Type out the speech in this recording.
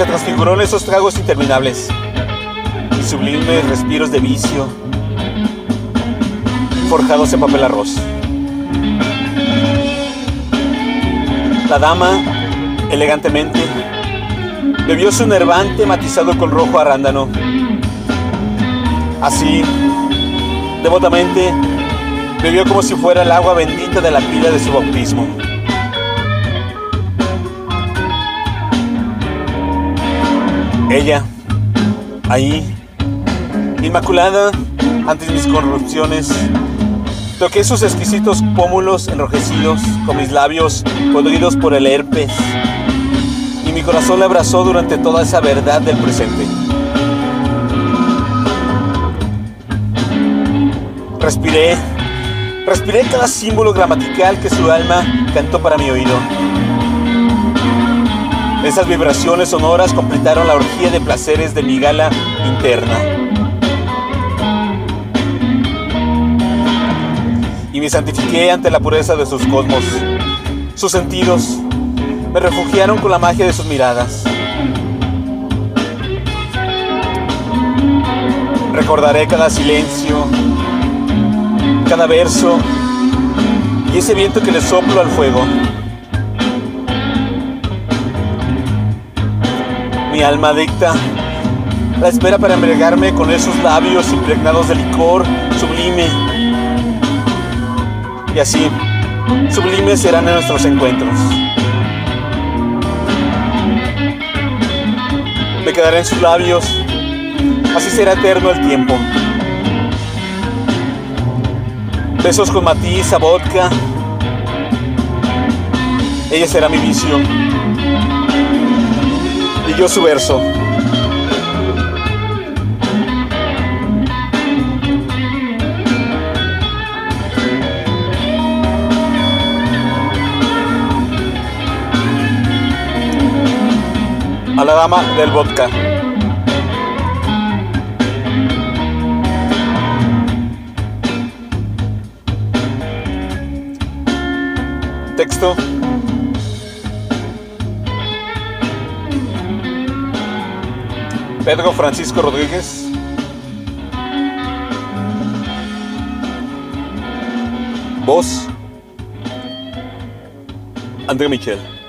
se transfiguró en esos tragos interminables y sublimes respiros de vicio forjados en papel arroz. La dama, elegantemente, bebió su nervante matizado con rojo arándano. Así, devotamente, bebió como si fuera el agua bendita de la pila de su bautismo. Ella, ahí, inmaculada ante mis corrupciones, toqué sus exquisitos pómulos enrojecidos con mis labios podridos por el herpes y mi corazón la abrazó durante toda esa verdad del presente. Respiré, respiré cada símbolo gramatical que su alma cantó para mi oído. Esas vibraciones sonoras completaron la orgía de placeres de mi gala interna. Y me santifiqué ante la pureza de sus cosmos. Sus sentidos me refugiaron con la magia de sus miradas. Recordaré cada silencio, cada verso y ese viento que le soplo al fuego. Mi alma adicta la espera para embriagarme con esos labios impregnados de licor sublime. Y así, sublimes serán nuestros encuentros. Me quedaré en sus labios, así será eterno el tiempo. Besos con matiz a vodka. Ella será mi vicio yo su verso. A la dama del vodka. Texto. Pedro Francisco Rodríguez. Voz. André Michel.